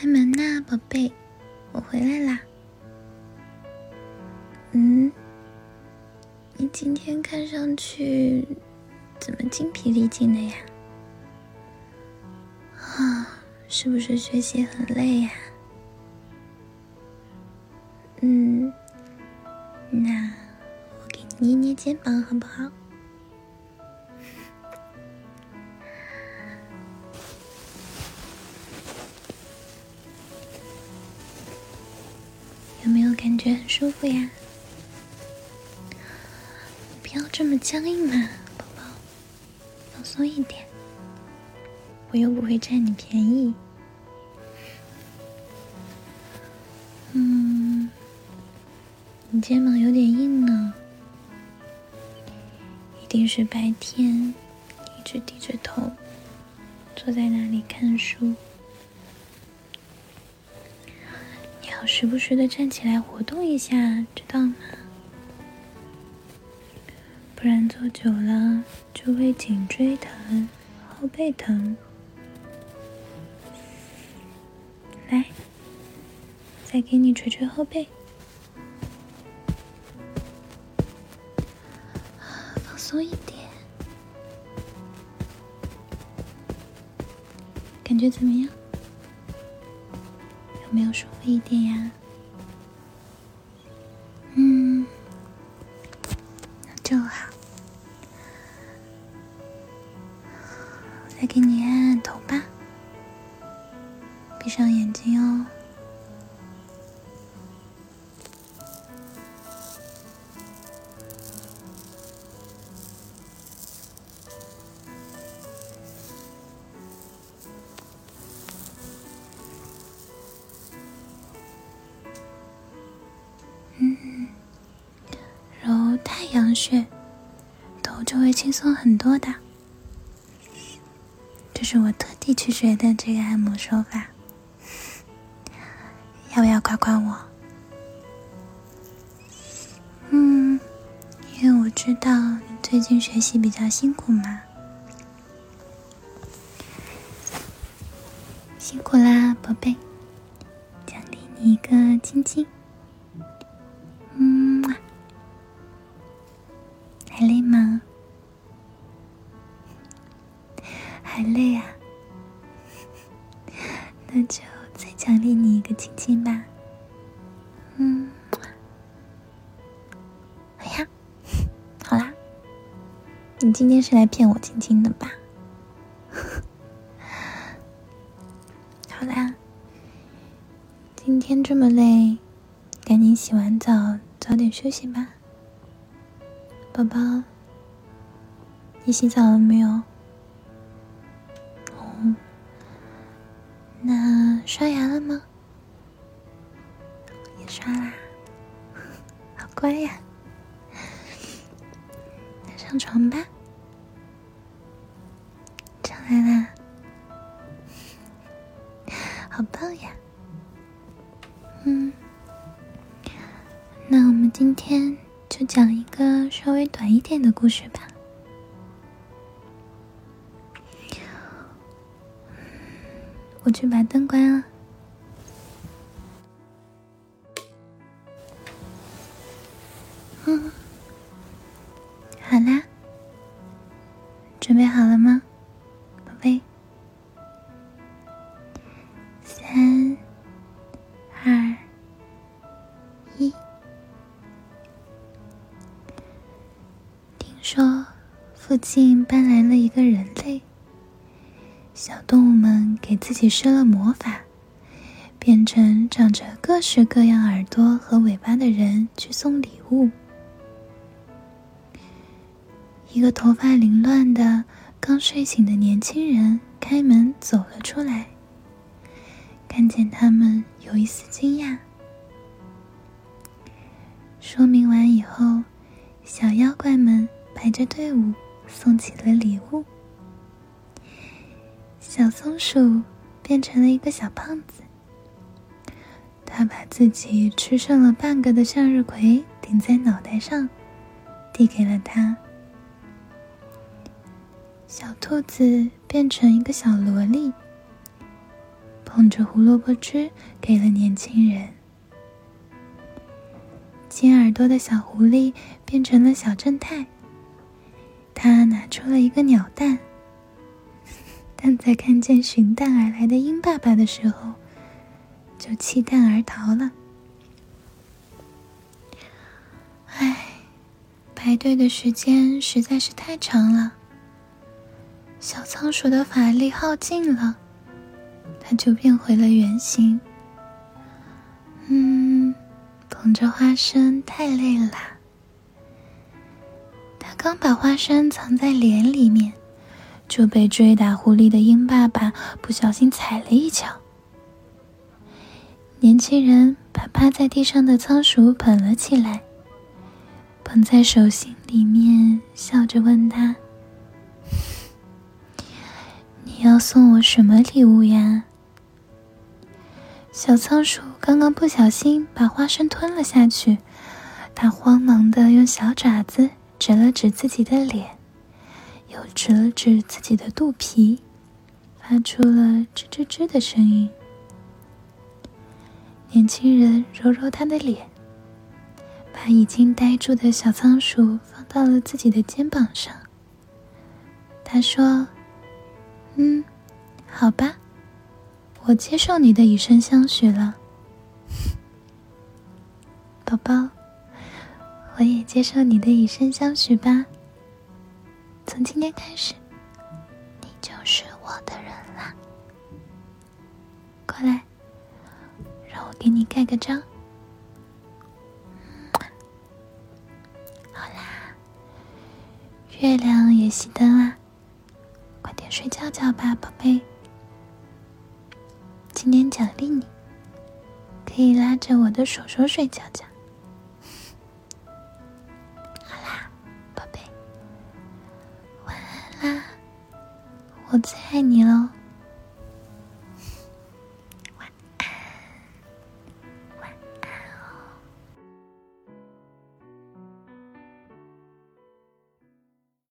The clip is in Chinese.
开门呐，宝贝，我回来啦。嗯，你今天看上去怎么精疲力尽的呀？啊，是不是学习很累呀？嗯，那我给你捏捏肩膀好不好？感觉很舒服呀？不要这么僵硬嘛，宝宝，放松一点。我又不会占你便宜。嗯，你肩膀有点硬呢，一定是白天一直低着头坐在那里看书。要时不时的站起来活动一下，知道吗？不然坐久了就会颈椎疼、后背疼。来，再给你捶捶后背，放松一点，感觉怎么样？有没有舒服一点呀？嗯，那就好。再给你按按头吧，闭上眼睛哦。太阳穴，头就会轻松很多的。这是我特地去学的这个按摩手法，要不要夸夸我？嗯，因为我知道你最近学习比较辛苦嘛，辛苦啦，宝贝，奖励你一个亲亲。那就再奖励你一个亲亲吧。嗯，哎呀，好啦，你今天是来骗我亲亲的吧？好啦，今天这么累，赶紧洗完澡，早点休息吧。宝宝，你洗澡了没有？那刷牙了吗？也刷啦，好乖呀！那上床吧，上来啦，好棒呀！嗯，那我们今天就讲一个稍微短一点的故事吧。我去把灯关了。嗯，好啦，准备好了吗，宝贝？三、二、一。听说附近搬来了一个人类。小动物们给自己施了魔法，变成长着各式各样耳朵和尾巴的人去送礼物。一个头发凌乱的刚睡醒的年轻人开门走了出来，看见他们有一丝惊讶。说明完以后，小妖怪们排着队伍送起了礼物。小松鼠变成了一个小胖子，它把自己吃剩了半个的向日葵顶在脑袋上，递给了他。小兔子变成一个小萝莉，捧着胡萝卜汁给了年轻人。尖耳朵的小狐狸变成了小正太，他拿出了一个鸟蛋，但在看见寻蛋而来的鹰爸爸的时候，就弃蛋而逃了。唉，排队的时间实在是太长了。小仓鼠的法力耗尽了，它就变回了原形。嗯，捧着花生太累了。他刚把花生藏在脸里面，就被追打狐狸的鹰爸爸不小心踩了一脚。年轻人把趴在地上的仓鼠捧了起来，捧在手心里面，笑着问他。你要送我什么礼物呀？小仓鼠刚刚不小心把花生吞了下去，它慌忙的用小爪子指了指自己的脸，又指了指自己的肚皮，发出了吱吱吱的声音。年轻人揉揉他的脸，把已经呆住的小仓鼠放到了自己的肩膀上。他说。嗯，好吧，我接受你的以身相许了，宝宝。我也接受你的以身相许吧。从今天开始，你就是我的人啦。过来，让我给你盖个章。好啦，月亮也熄灯啦。快点睡觉觉吧，宝贝。今天奖励你，可以拉着我的手手睡觉觉。我最爱你了。